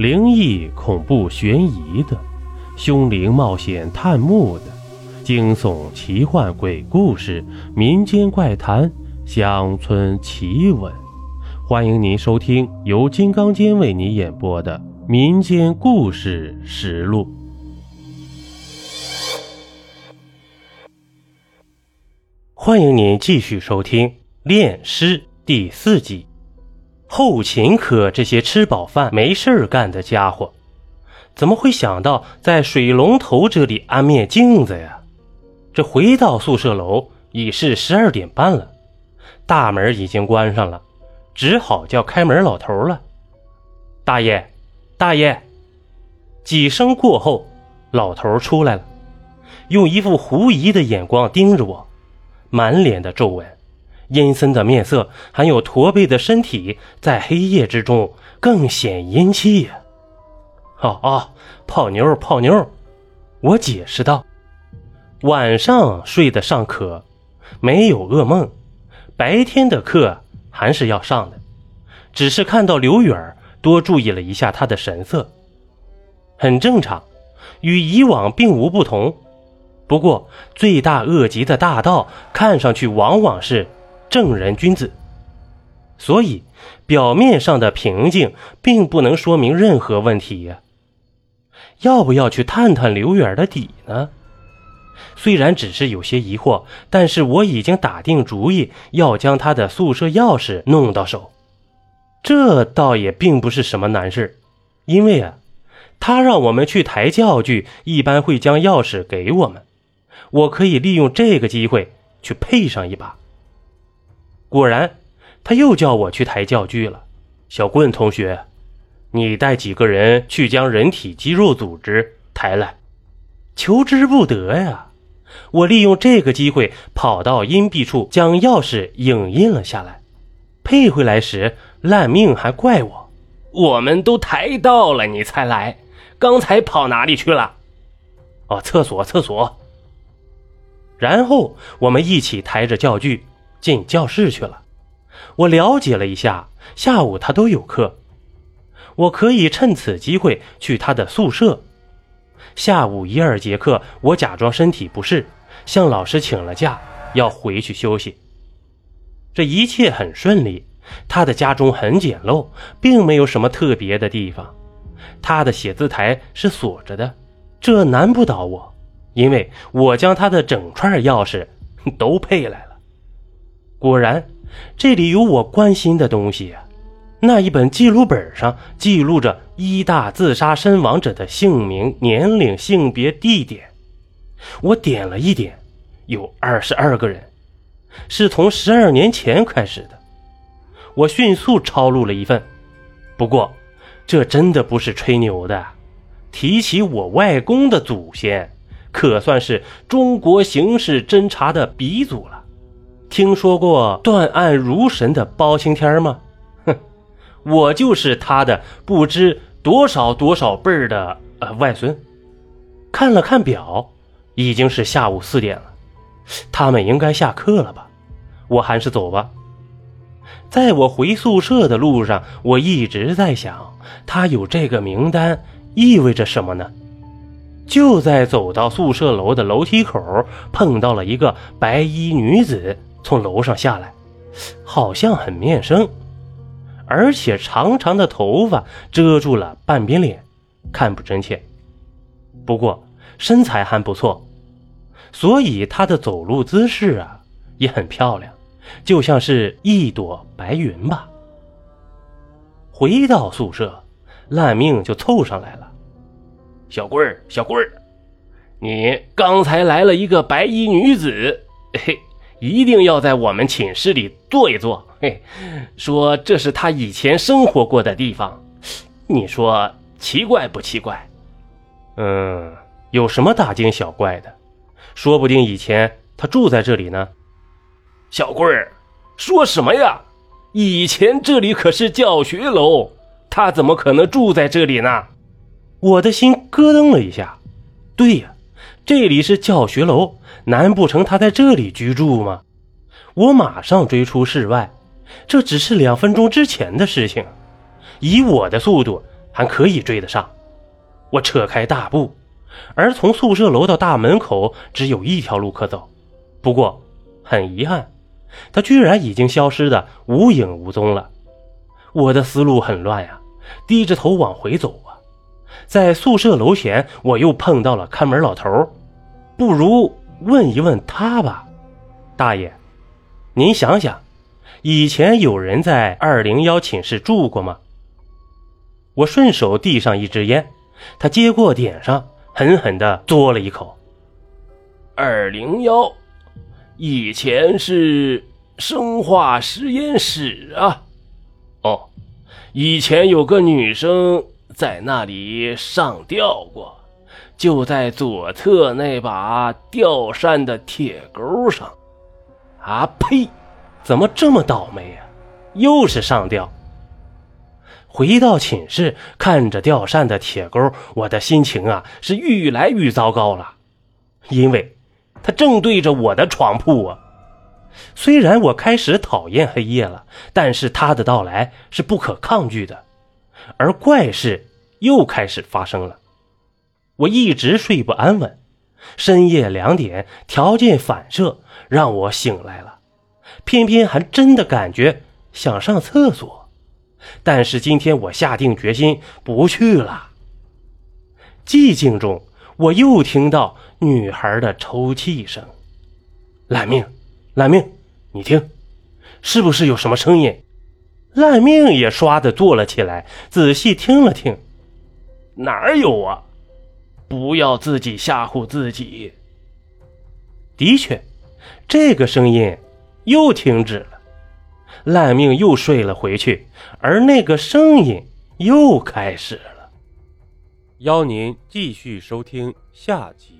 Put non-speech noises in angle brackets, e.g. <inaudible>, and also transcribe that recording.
灵异、恐怖、悬疑的，凶灵冒险探墓的，惊悚、奇幻、鬼故事、民间怪谈、乡村奇闻。欢迎您收听由金刚间为你演播的《民间故事实录》。欢迎您继续收听《炼尸》第四集。后秦可这些吃饱饭没事干的家伙，怎么会想到在水龙头这里安面镜子呀？这回到宿舍楼已是十二点半了，大门已经关上了。只好叫开门老头了。大爷，大爷！几声过后，老头出来了，用一副狐疑的眼光盯着我，满脸的皱纹，阴森的面色，还有驼背的身体，在黑夜之中更显阴气。哦哦，泡妞泡妞！我解释道：“晚上睡得尚可，没有噩梦，白天的课。”还是要上的，只是看到刘远，多注意了一下他的神色，很正常，与以往并无不同。不过罪大恶极的大盗，看上去往往是正人君子，所以表面上的平静，并不能说明任何问题呀。要不要去探探刘远的底呢？虽然只是有些疑惑，但是我已经打定主意要将他的宿舍钥匙弄到手。这倒也并不是什么难事，因为啊，他让我们去抬教具，一般会将钥匙给我们，我可以利用这个机会去配上一把。果然，他又叫我去抬教具了。小棍同学，你带几个人去将人体肌肉组织抬来，求之不得呀。我利用这个机会跑到阴壁处，将钥匙影印了下来，配回来时烂命还怪我。我们都抬到了，你才来，刚才跑哪里去了？哦，厕所，厕所。然后我们一起抬着教具进教室去了。我了解了一下，下午他都有课，我可以趁此机会去他的宿舍。下午一二节课，我假装身体不适，向老师请了假，要回去休息。这一切很顺利。他的家中很简陋，并没有什么特别的地方。他的写字台是锁着的，这难不倒我，因为我将他的整串钥匙 <laughs> 都配来了。果然，这里有我关心的东西呀。那一本记录本上记录着一大自杀身亡者的姓名、年龄、性别、地点。我点了一点，有二十二个人，是从十二年前开始的。我迅速抄录了一份。不过，这真的不是吹牛的。提起我外公的祖先，可算是中国刑事侦查的鼻祖了。听说过断案如神的包青天吗？哼 <laughs> 我就是他的不知多少多少辈儿的呃外孙。看了看表，已经是下午四点了，他们应该下课了吧？我还是走吧。在我回宿舍的路上，我一直在想，他有这个名单意味着什么呢？就在走到宿舍楼的楼梯口，碰到了一个白衣女子从楼上下来，好像很面生。而且长长的头发遮住了半边脸，看不真切。不过身材还不错，所以她的走路姿势啊也很漂亮，就像是一朵白云吧。回到宿舍，烂命就凑上来了：“小棍儿，小棍儿，你刚才来了一个白衣女子，嘿，一定要在我们寝室里坐一坐。”嘿，说这是他以前生活过的地方，你说奇怪不奇怪？嗯，有什么大惊小怪的？说不定以前他住在这里呢。小贵儿，说什么呀？以前这里可是教学楼，他怎么可能住在这里呢？我的心咯噔了一下。对呀，这里是教学楼，难不成他在这里居住吗？我马上追出室外。这只是两分钟之前的事情，以我的速度，还可以追得上。我扯开大步，而从宿舍楼到大门口只有一条路可走。不过很遗憾，他居然已经消失的无影无踪了。我的思路很乱呀，低着头往回走啊。在宿舍楼前，我又碰到了看门老头。不如问一问他吧，大爷，您想想，以前有人在二零幺寝室住过吗？我顺手递上一支烟，他接过点上，狠狠地嘬了一口。二零幺，以前是生化实验室啊。哦，以前有个女生在那里上吊过。就在左侧那把吊扇的铁钩上，啊呸！怎么这么倒霉呀？又是上吊。回到寝室，看着吊扇的铁钩，我的心情啊是愈来愈糟糕了，因为他正对着我的床铺啊。虽然我开始讨厌黑夜了，但是他的到来是不可抗拒的，而怪事又开始发生了。我一直睡不安稳，深夜两点，条件反射让我醒来了，偏偏还真的感觉想上厕所，但是今天我下定决心不去了。寂静中，我又听到女孩的抽泣声：“烂命，烂命，你听，是不是有什么声音？”烂命也唰的坐了起来，仔细听了听，哪儿有啊？不要自己吓唬自己。的确，这个声音又停止了，烂命又睡了回去，而那个声音又开始了。邀您继续收听下集。